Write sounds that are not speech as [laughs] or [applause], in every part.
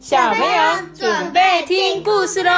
小朋友准备听故事喽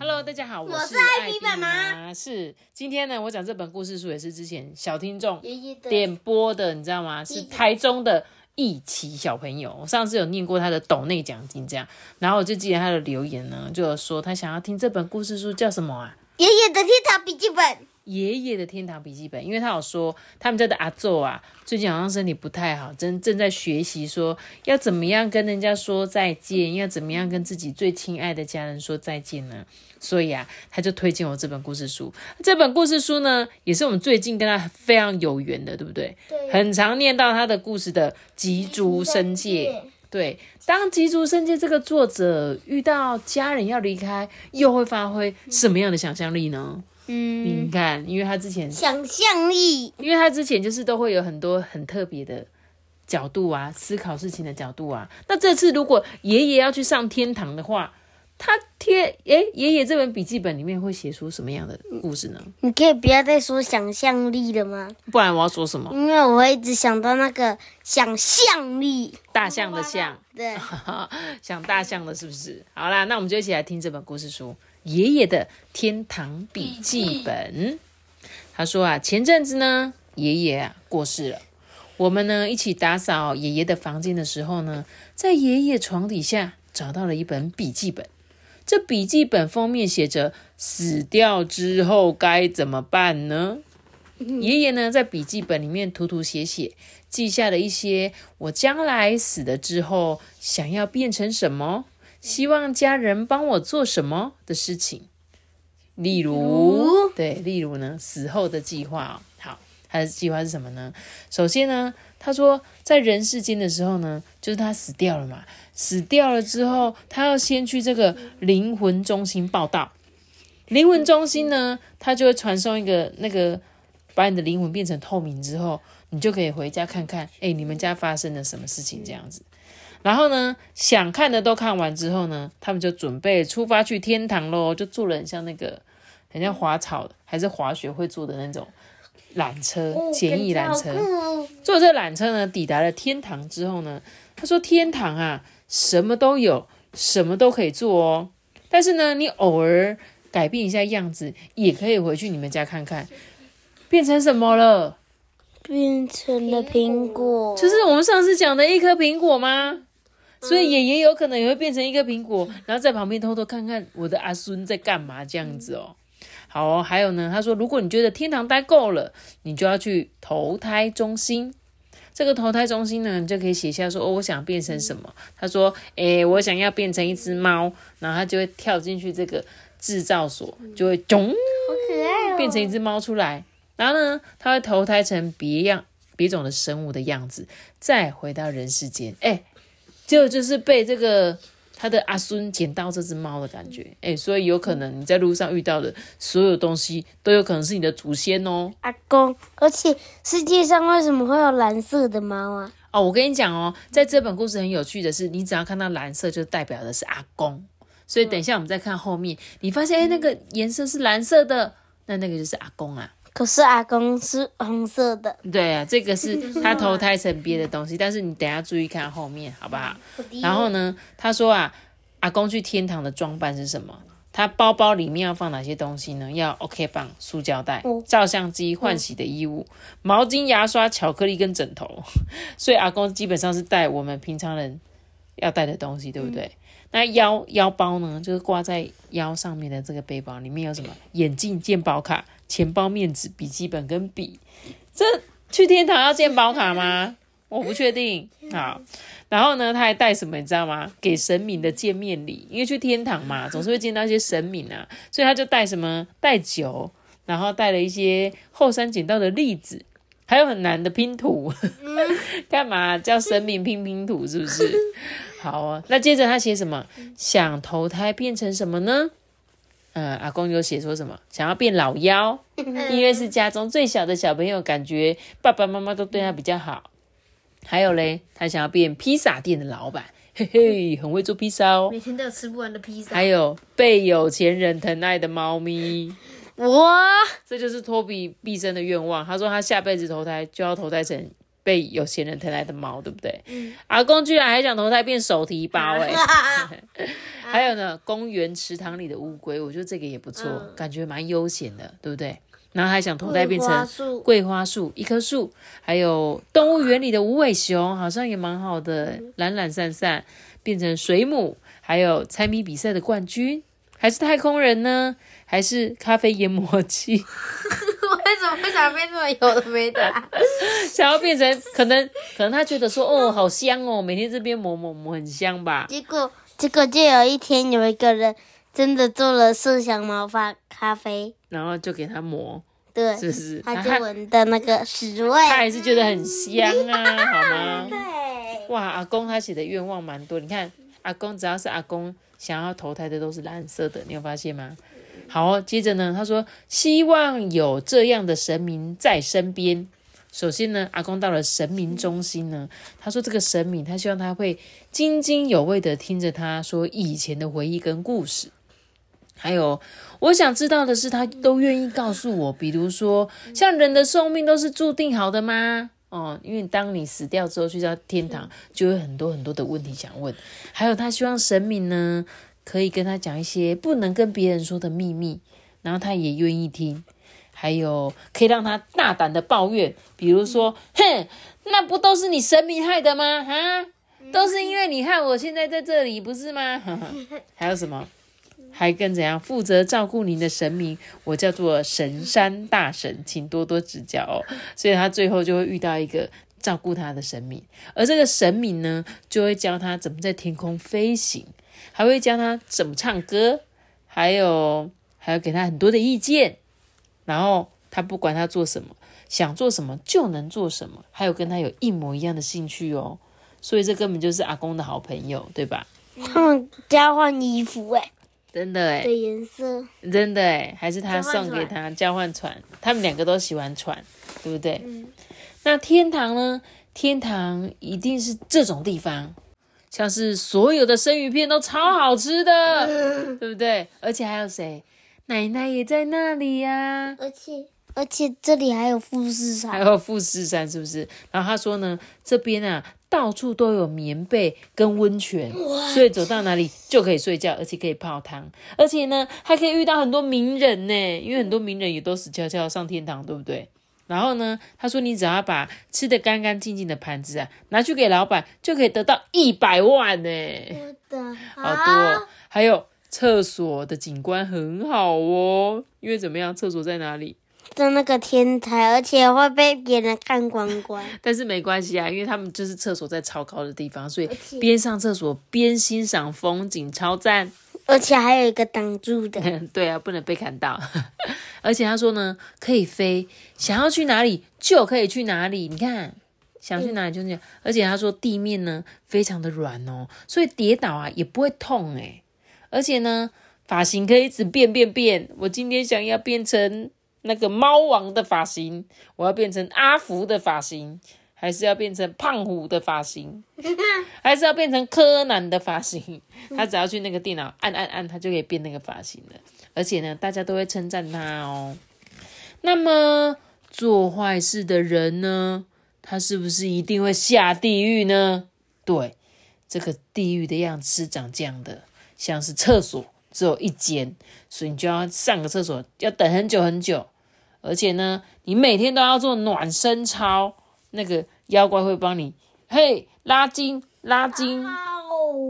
！Hello，大家好，我是艾比妈妈。是今天呢，我讲这本故事书也是之前小听众点播的，你知道吗？是台中的易奇小朋友。我上次有念过他的斗内奖金，这样，然后我就记得他的留言呢，就有说他想要听这本故事书叫什么啊？爷爷的天堂笔记本。爷爷的天堂笔记本，因为他有说他们家的阿宙啊，最近好像身体不太好，正正在学习说要怎么样跟人家说再见，要怎么样跟自己最亲爱的家人说再见呢？所以啊，他就推荐我这本故事书。这本故事书呢，也是我们最近跟他非常有缘的，对不对？对。很常念到他的故事的吉竹生界。对，当吉竹生界这个作者遇到家人要离开，又会发挥什么样的想象力呢？嗯，你看，因为他之前想象力，因为他之前就是都会有很多很特别的角度啊，思考事情的角度啊。那这次如果爷爷要去上天堂的话，他贴哎，爷爷这本笔记本里面会写出什么样的故事呢？你可以不要再说想象力了吗？不然我要说什么？因为我会一直想到那个想象力，大象的象，对，[laughs] 想大象的是不是？好啦，那我们就一起来听这本故事书。爷爷的天堂笔记本，他说啊，前阵子呢，爷爷啊过世了。我们呢一起打扫爷爷的房间的时候呢，在爷爷床底下找到了一本笔记本。这笔记本封面写着“死掉之后该怎么办呢？”爷爷呢在笔记本里面涂涂写写，记下了一些我将来死了之后想要变成什么。希望家人帮我做什么的事情，例如，对，例如呢，死后的计划哦。好，他的计划是什么呢？首先呢，他说在人世间的时候呢，就是他死掉了嘛，死掉了之后，他要先去这个灵魂中心报道。灵魂中心呢，他就会传送一个那个，把你的灵魂变成透明之后，你就可以回家看看，哎，你们家发生了什么事情这样子。然后呢，想看的都看完之后呢，他们就准备出发去天堂喽。就坐了很像那个，很像滑草还是滑雪会坐的那种缆车，简易缆车。坐这缆车呢，抵达了天堂之后呢，他说：“天堂啊，什么都有，什么都可以做哦。但是呢，你偶尔改变一下样子，也可以回去你们家看看，变成什么了？变成了苹果，就是我们上次讲的一颗苹果吗？”所以爷爷有可能也会变成一个苹果，然后在旁边偷偷看看我的阿孙在干嘛这样子哦。好，还有呢，他说如果你觉得天堂待够了，你就要去投胎中心。这个投胎中心呢，你就可以写下说哦，我想变成什么。他说，诶，我想要变成一只猫，然后他就会跳进去这个制造所，就会咚，好可爱哦，变成一只猫出来。然后呢，他会投胎成别样别种的生物的样子，再回到人世间。哎。就就是被这个他的阿孙捡到这只猫的感觉，哎，所以有可能你在路上遇到的所有东西都有可能是你的祖先哦。阿公，而且世界上为什么会有蓝色的猫啊？哦，我跟你讲哦，在这本故事很有趣的是，你只要看到蓝色，就代表的是阿公。所以等一下我们再看后面，你发现哎，那个颜色是蓝色的，那那个就是阿公啊。可是阿公是红色的，对啊，这个是他投胎成别的东西，但是你等下注意看后面，好不好？然后呢，他说啊，阿公去天堂的装扮是什么？他包包里面要放哪些东西呢？要 OK 棒、塑胶袋、照相机、换洗的衣物、毛巾、牙刷、巧克力跟枕头。[laughs] 所以阿公基本上是带我们平常人要带的东西，对不对？那腰腰包呢，就是挂在腰上面的这个背包里面有什么？眼镜、健保卡。钱包、面纸、笔记本跟笔，这去天堂要见宝卡吗？我不确定。好，然后呢，他还带什么？你知道吗？给神明的见面礼，因为去天堂嘛，总是会见到一些神明啊，所以他就带什么？带酒，然后带了一些后山捡到的栗子，还有很难的拼图。[laughs] 干嘛叫神明拼拼图？是不是？好啊，那接着他写什么？想投胎变成什么呢？嗯，阿公有写说什么？想要变老妖，因为是家中最小的小朋友，感觉爸爸妈妈都对他比较好。还有嘞，他想要变披萨店的老板，嘿嘿，很会做披萨哦，每天都有吃不完的披萨。还有被有钱人疼爱的猫咪，哇，这就是托比毕生的愿望。他说他下辈子投胎就要投胎成被有钱人疼爱的猫，对不对？阿公居然还想投胎变手提包哎、[laughs] 还有呢，公园池塘里的乌龟，我觉得这个也不错，嗯感觉蛮悠闲的，对不对？然后还想投胎变成桂花树一棵树，还有动物园里的无尾熊，好像也蛮好的，懒懒散散变成水母，还有猜谜比赛的冠军，还是太空人呢？还是咖啡研磨器？[laughs] 为什么会想变这么有的没的啊？[laughs] 想要变成可能可能他觉得说哦好香哦，每天这边磨磨磨很香吧？结果结果就有一天有一个人真的做了麝香毛发咖啡，然后就给他磨，对，是不是？他他就闻到那个屎味。他还是觉得很香啊，好吗？对，哇，阿公他写的愿望蛮多，你看阿公只要是阿公想要投胎的都是蓝色的，你有发现吗？好哦，接着呢，他说希望有这样的神明在身边。首先呢，阿公到了神明中心呢，他说这个神明他希望他会津津有味的听着他说以前的回忆跟故事。还有，我想知道的是，他都愿意告诉我，比如说，像人的寿命都是注定好的吗？哦，因为当你死掉之后去到天堂，就有很多很多的问题想问。还有，他希望神明呢可以跟他讲一些不能跟别人说的秘密，然后他也愿意听。还有，可以让他大胆的抱怨，比如说，哼，那不都是你神明害的吗？哈，都是因为你害我现在在这里，不是吗？[laughs] 还有什么？还跟怎样负责照顾您的神明，我叫做神山大神，请多多指教哦。所以他最后就会遇到一个照顾他的神明，而这个神明呢，就会教他怎么在天空飞行，还会教他怎么唱歌，还有还有给他很多的意见。然后他不管他做什么，想做什么就能做什么，还有跟他有一模一样的兴趣哦。所以这根本就是阿公的好朋友，对吧？他们交换衣服哎真的哎，的颜色，真的哎，还是他送给船他交换船，他们两个都喜欢船，对不对？嗯那天堂呢？天堂一定是这种地方，像是所有的生鱼片都超好吃的，[laughs] 对不对？而且还有谁？奶奶也在那里呀、而且而且这里还有富士山，还有富士山，是不是？然后他说呢，这边啊到处都有棉被跟温泉，所以走到哪里就可以睡觉，而且可以泡汤，而且呢还可以遇到很多名人呢，因为很多名人也都死翘翘上天堂，对不对？然后呢，他说你只要把吃的干干净净的盘子啊拿去给老板，就可以得到一百万呢，我的好多。哦、还有厕所的景观很好哦，因为怎么样，厕所在哪里？在那个天台，而且会被别人看光光。[laughs] 但是没关系啊，因为他们就是厕所在超高的地方，所以且边上厕所边欣赏风景，超赞。而且还有一个挡住的，[laughs] 对啊，不能被看到。[laughs] 而且他说呢，可以飞，想要去哪里就可以去哪里。你看，想去哪里就去。而且他说地面呢非常的软哦，所以跌倒啊也不会痛诶。而且呢，发型可以一直变变变。我今天想要变成那个猫王的发型，我要变成阿福的发型，还是要变成胖虎的发型，[laughs] 还是要变成柯南的发型？他只要去那个电脑按按按，他就可以变那个发型了。而且呢，大家都会称赞他哦。那么做坏事的人呢，他是不是一定会下地狱呢？对，这个地狱的样子是长这样的，像是厕所只有一间，所以你就要上个厕所要等很久很久，而且呢，你每天都要做暖身操，那个妖怪会帮你嘿拉筋拉筋。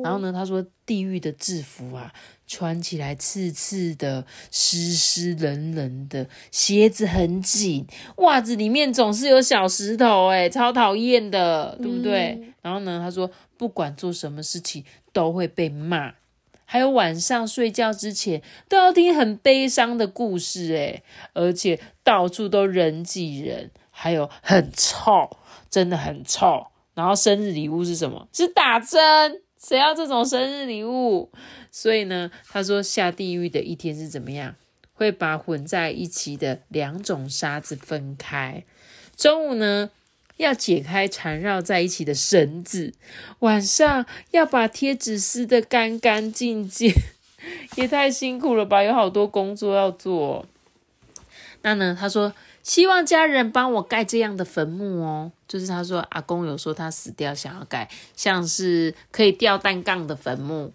然后呢，他说地狱的制服啊，穿起来刺刺的、湿湿冷冷的，鞋子很紧，袜子里面总是有小石头，哎，超讨厌的，对不对？然后呢，他说不管做什么事情都会被骂，还有晚上睡觉之前都要听很悲伤的故事，哎，而且到处都人挤人，还有很臭，真的很臭。然后生日礼物是什么？是打针。谁要这种生日礼物？所以呢，他说下地狱的一天是怎么样？会把混在一起的两种沙子分开。中午呢，要解开缠绕在一起的绳子；晚上要把贴纸撕得干干净净。[laughs] 也太辛苦了吧！有好多工作要做。那呢，他说希望家人帮我盖这样的坟墓哦，就是他说阿公有说他死掉想要盖，像是可以吊单杠的坟墓。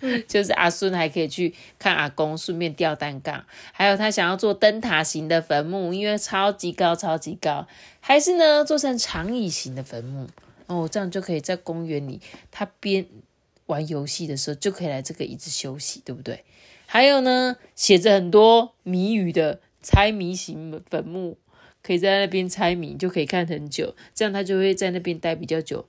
[laughs] 就是阿孙还可以去看阿公，顺便吊单杠。还有他想要做灯塔型的坟墓，因为超级高，超级高。还是呢，做成长椅型的坟墓哦，这样就可以在公园里，他边玩游戏的时候就可以来这个椅子休息，对不对？还有呢，写着很多谜语的猜谜型坟墓，可以在那边猜谜，就可以看很久，这样他就会在那边待比较久。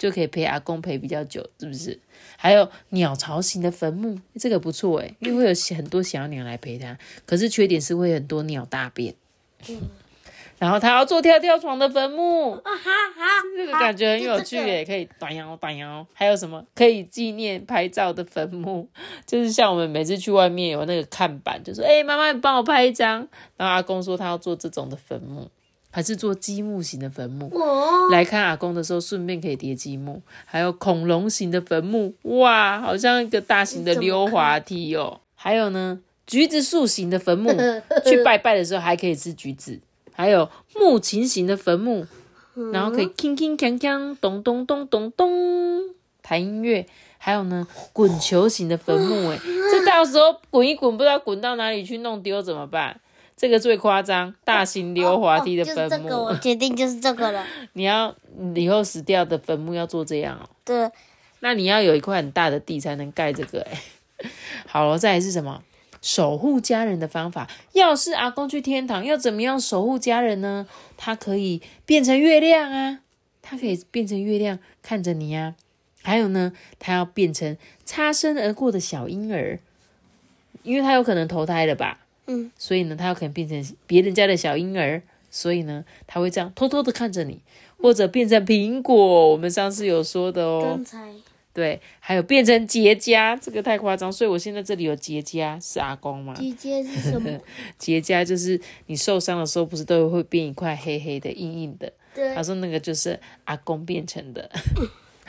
就可以陪阿公陪比较久，是不是？还有鸟巢型的坟墓，这个不错诶，因为会有很多小鸟来陪他。可是缺点是会很多鸟大便。嗯然后他要做跳跳床的坟墓，啊哈哈这个感觉很有趣诶，可以短摇短摇。还有什么可以纪念拍照的坟墓？[laughs] 就是像我们每次去外面有那个看板，就说：“哎，妈妈，你帮我拍一张。”然后阿公说他要做这种的坟墓。还是做积木型的坟墓，来看阿公的时候，顺便可以叠积木。还有恐龙型的坟墓，哇，好像一个大型的 [laughs] 溜滑梯哦。还有呢，橘子树型的坟墓，[laughs] 去拜拜的时候还可以吃橘子。还有木琴型的坟墓，然后可以铿铿锵锵，咚咚咚咚咚，弹音乐。还有呢，滚球型的坟墓，哎，这到时候滚一滚，不知道滚到哪里去弄丢怎么办？这个最夸张，大型溜滑梯的坟墓。这个我决定就是这个了。[laughs] 你要以后死掉的坟墓要做这样哦。对。那你要有一块很大的地才能盖这个哎。[laughs] 好了，再来是什么？守护家人的方法。要是阿公去天堂，要怎么样守护家人呢？他可以变成月亮啊，他可以变成月亮看着你呀。还有呢，他要变成擦身而过的小婴儿，因为他有可能投胎了吧。嗯，所以呢，他有可能变成别人家的小婴儿，所以呢，他会这样偷偷的看着你，或者变成苹果。我们上次有说的哦，刚才对，还有变成结痂，这个太夸张。所以我现在这里有结痂，是阿公吗？结痂是什么？[laughs] 结痂就是你受伤的时候，不是都会变一块黑黑的、硬硬的？对，他说那个就是阿公变成的。[laughs]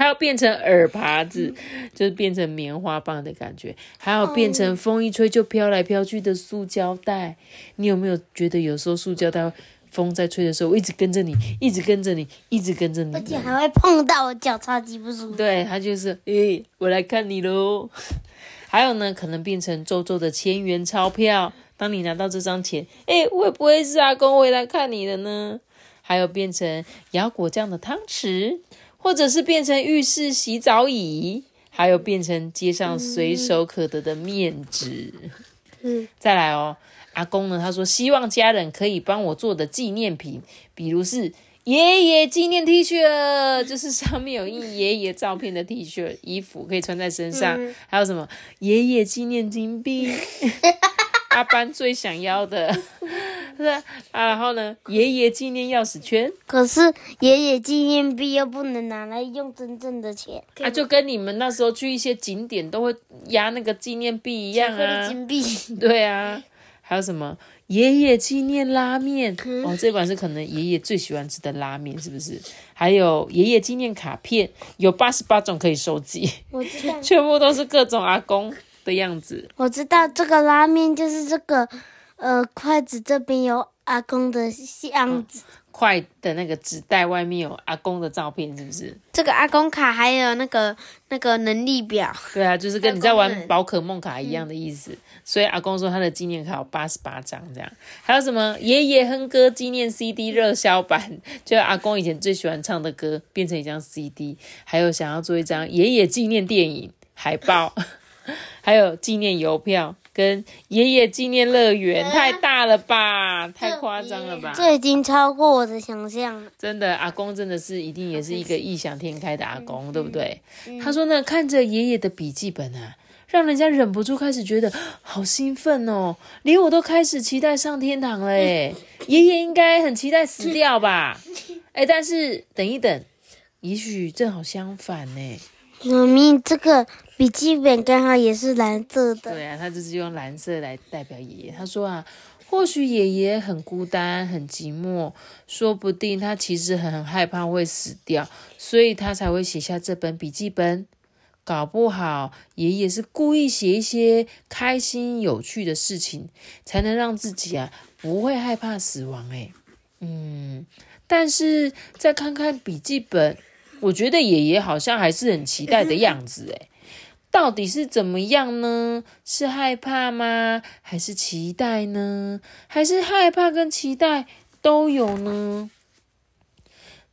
还要变成耳耙子，就是变成棉花棒的感觉；还要变成风一吹就飘来飘去的塑胶袋。你有没有觉得有时候塑胶袋风在吹的时候，一直跟着你，一直跟着你，一直跟着你，而且还会碰到我脚，超级不舒服。对，它就是，诶，我来看你喽。[laughs] 还有呢，可能变成皱皱的千元钞票。当你拿到这张钱，诶，会不会是阿公回来看你的呢？还有变成摇果酱的汤匙。或者是变成浴室洗澡椅，还有变成街上随手可得的面纸。嗯，再来哦，阿公呢？他说希望家人可以帮我做的纪念品，比如是爷爷纪念 T 恤，就是上面有印爷爷照片的 T 恤衣服，可以穿在身上。还有什么爷爷纪念金币？[laughs] 阿班最想要的，[laughs] 是啊，然后呢，爷爷纪念钥匙圈。可是爷爷纪念币又不能拿来用真正的钱。啊，就跟你们那时候去一些景点都会压那个纪念币一样啊。金币。对啊，还有什么爷爷纪念拉面？哦，这款是可能爷爷最喜欢吃的拉面，是不是？还有爷爷纪念卡片，有八十八种可以收集。我知道。[laughs] 全部都是各种阿公。的样子，我知道这个拉面就是这个，呃，筷子这边有阿公的样子，筷的那个纸袋外面有阿公的照片，是不是？这个阿公卡还有那个那个能力表，对啊，就是跟你在玩宝可梦卡一样的意思。所以阿公说他的纪念卡有八十八张，这样还有什么爷爷哼歌纪念 CD 热销版，就阿公以前最喜欢唱的歌变成一张 CD，还有想要做一张爷爷纪念电影海报。还有纪念邮票跟爷爷纪念乐园，太大了吧，太夸张了吧？这已经超过我的想象了。真的，阿公真的是一定也是一个异想天开的阿公，对不对？他说呢，看着爷爷的笔记本啊，让人家忍不住开始觉得好兴奋哦，连我都开始期待上天堂了诶爷爷应该很期待死掉吧？哎，但是等一等，也许正好相反呢。妈咪，这个笔记本刚好也是蓝色的。对啊，他就是用蓝色来代表爷爷。他说啊，或许爷爷很孤单、很寂寞，说不定他其实很害怕会死掉，所以他才会写下这本笔记本，搞不好爷爷是故意写一些开心有趣的事情，才能让自己啊不会害怕死亡。诶嗯，但是再看看笔记本，我觉得爷爷好像还是很期待的样子。诶到底是怎么样呢？是害怕吗？还是期待呢？还是害怕跟期待都有呢？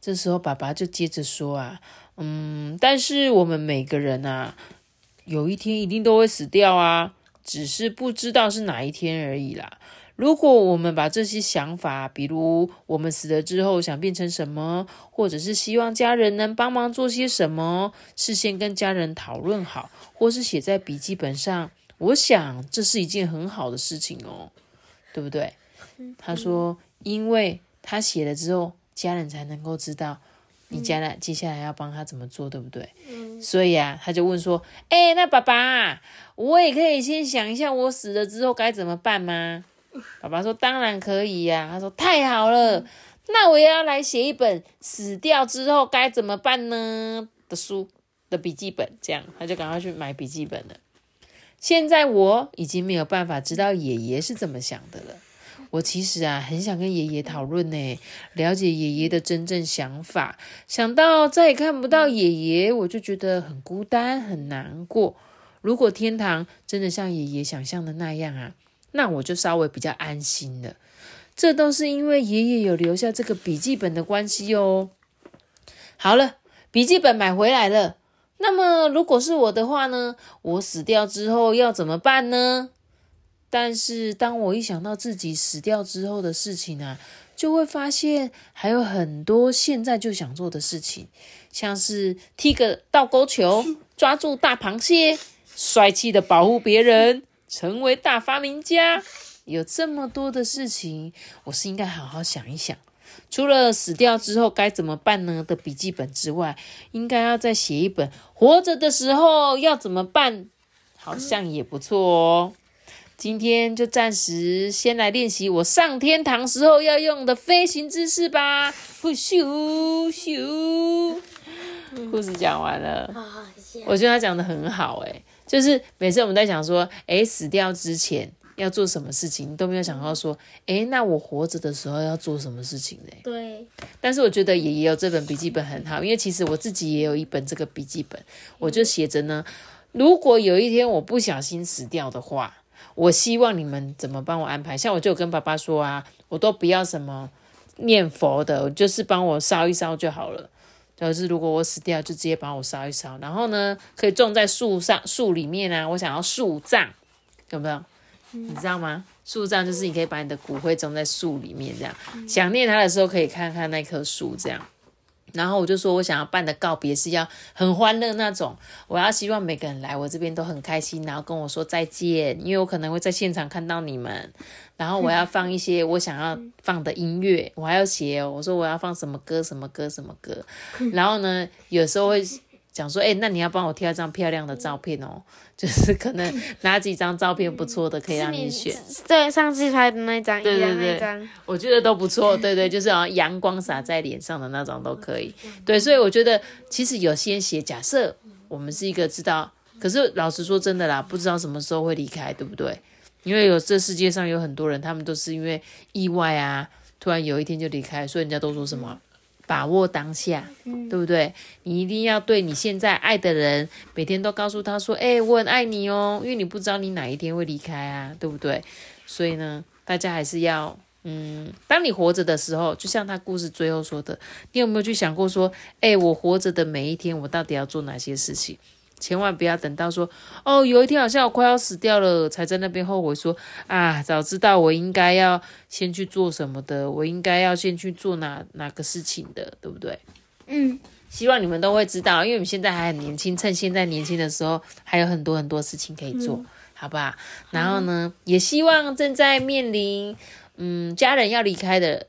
这时候爸爸就接着说啊，嗯，但是我们每个人啊，有一天一定都会死掉啊，只是不知道是哪一天而已啦。如果我们把这些想法，比如我们死了之后想变成什么，或者是希望家人能帮忙做些什么，事先跟家人讨论好，或是写在笔记本上，我想这是一件很好的事情哦，对不对？他说，因为他写了之后，家人才能够知道你将来接下来要帮他怎么做，对不对？所以啊，他就问说：“哎，那爸爸，我也可以先想一下，我死了之后该怎么办吗？”爸爸说：“当然可以呀。”他说：“太好了，那我也要来写一本死掉之后该怎么办呢的书的笔记本。”这样，他就赶快去买笔记本了。现在我已经没有办法知道爷爷是怎么想的了。我其实啊，很想跟爷爷讨论呢，了解爷爷的真正想法。想到再也看不到爷爷，我就觉得很孤单、很难过。如果天堂真的像爷爷想象的那样啊！那我就稍微比较安心了，这都是因为爷爷有留下这个笔记本的关系哦。好了，笔记本买回来了。那么如果是我的话呢？我死掉之后要怎么办呢？但是当我一想到自己死掉之后的事情啊，就会发现还有很多现在就想做的事情，像是踢个倒钩球、[laughs] 抓住大螃蟹、帅气的保护别人。成为大发明家，有这么多的事情，我是应该好好想一想。除了死掉之后该怎么办呢的笔记本之外，应该要再写一本活着的时候要怎么办，好像也不错哦。今天就暂时先来练习我上天堂时候要用的飞行姿势吧。咻咻，故事讲完了，我觉得他讲的很好，诶就是每次我们在想说，哎，死掉之前要做什么事情，都没有想到说，哎，那我活着的时候要做什么事情呢？对。但是我觉得爷爷有这本笔记本很好，因为其实我自己也有一本这个笔记本，我就写着呢，如果有一天我不小心死掉的话，我希望你们怎么帮我安排？像我就跟爸爸说啊，我都不要什么念佛的，就是帮我烧一烧就好了。就是如果我死掉，就直接帮我烧一烧，然后呢，可以种在树上、树里面啊。我想要树葬，有没有？你知道吗？树葬就是你可以把你的骨灰种在树里面，这样想念他的时候可以看看那棵树，这样。然后我就说我想要办的告别是要很欢乐那种，我要希望每个人来我这边都很开心，然后跟我说再见，因为我可能会在现场看到你们。然后我要放一些 [laughs] 我想要放的音乐，我还要写。我说我要放什么歌，什么歌，什么歌。然后呢，有时候会讲说，哎，那你要帮我挑一张漂亮的照片哦，[laughs] 就是可能哪几张照片不错的，可以让你选。对，上次拍的那张，对对对，我觉得都不错。对对，[laughs] 就是啊，阳光洒在脸上的那种都可以。对，所以我觉得其实有些写，假设我们是一个知道，可是老实说真的啦，不知道什么时候会离开，对不对？因为有这世界上有很多人，他们都是因为意外啊，突然有一天就离开，所以人家都说什么把握当下，对不对？你一定要对你现在爱的人，每天都告诉他说：“哎，我很爱你哦。”因为你不知道你哪一天会离开啊，对不对？所以呢，大家还是要，嗯，当你活着的时候，就像他故事最后说的，你有没有去想过说：“哎，我活着的每一天，我到底要做哪些事情？”千万不要等到说哦，有一天好像我快要死掉了，才在那边后悔说啊，早知道我应该要先去做什么的，我应该要先去做哪哪个事情的，对不对？嗯，希望你们都会知道，因为我们现在还很年轻，趁现在年轻的时候还有很多很多事情可以做，好吧？然后呢，也希望正在面临嗯家人要离开的。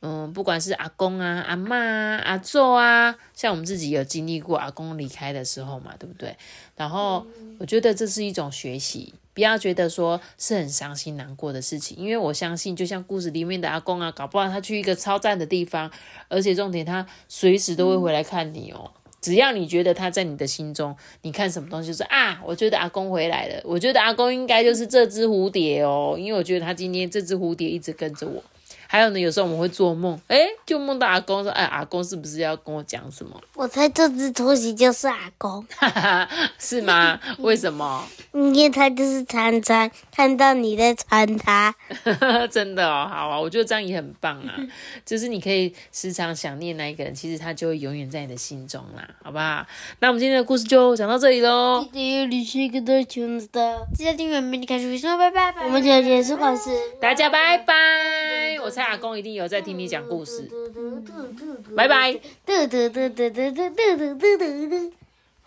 嗯，不管是阿公啊、阿妈啊、阿祖啊，像我们自己有经历过阿公离开的时候嘛，对不对？然后我觉得这是一种学习，不要觉得说是很伤心难过的事情，因为我相信，就像故事里面的阿公啊，搞不好他去一个超赞的地方，而且重点他随时都会回来看你哦。只要你觉得他在你的心中，你看什么东西就是啊，我觉得阿公回来了，我觉得阿公应该就是这只蝴蝶哦，因为我觉得他今天这只蝴蝶一直跟着我。还有呢，有时候我们会做梦，哎，就梦到阿公说，哎，阿公是不是要跟我讲什么？我猜这只拖鞋就是阿公，[laughs] 是吗？为什么？因为他就是常常看到你在穿它。[laughs] 真的哦，好啊，我觉得这样也很棒啊，就是你可以时常想念那一个人，其实他就会永远在你的心中啦，好不好？那我们今天的故事就讲到这里喽。记得你是一个多穷的，记得订阅美丽开始说拜拜。我们今天结束考试，大家拜拜。我蔡阿公一定有在听你讲故事，拜拜。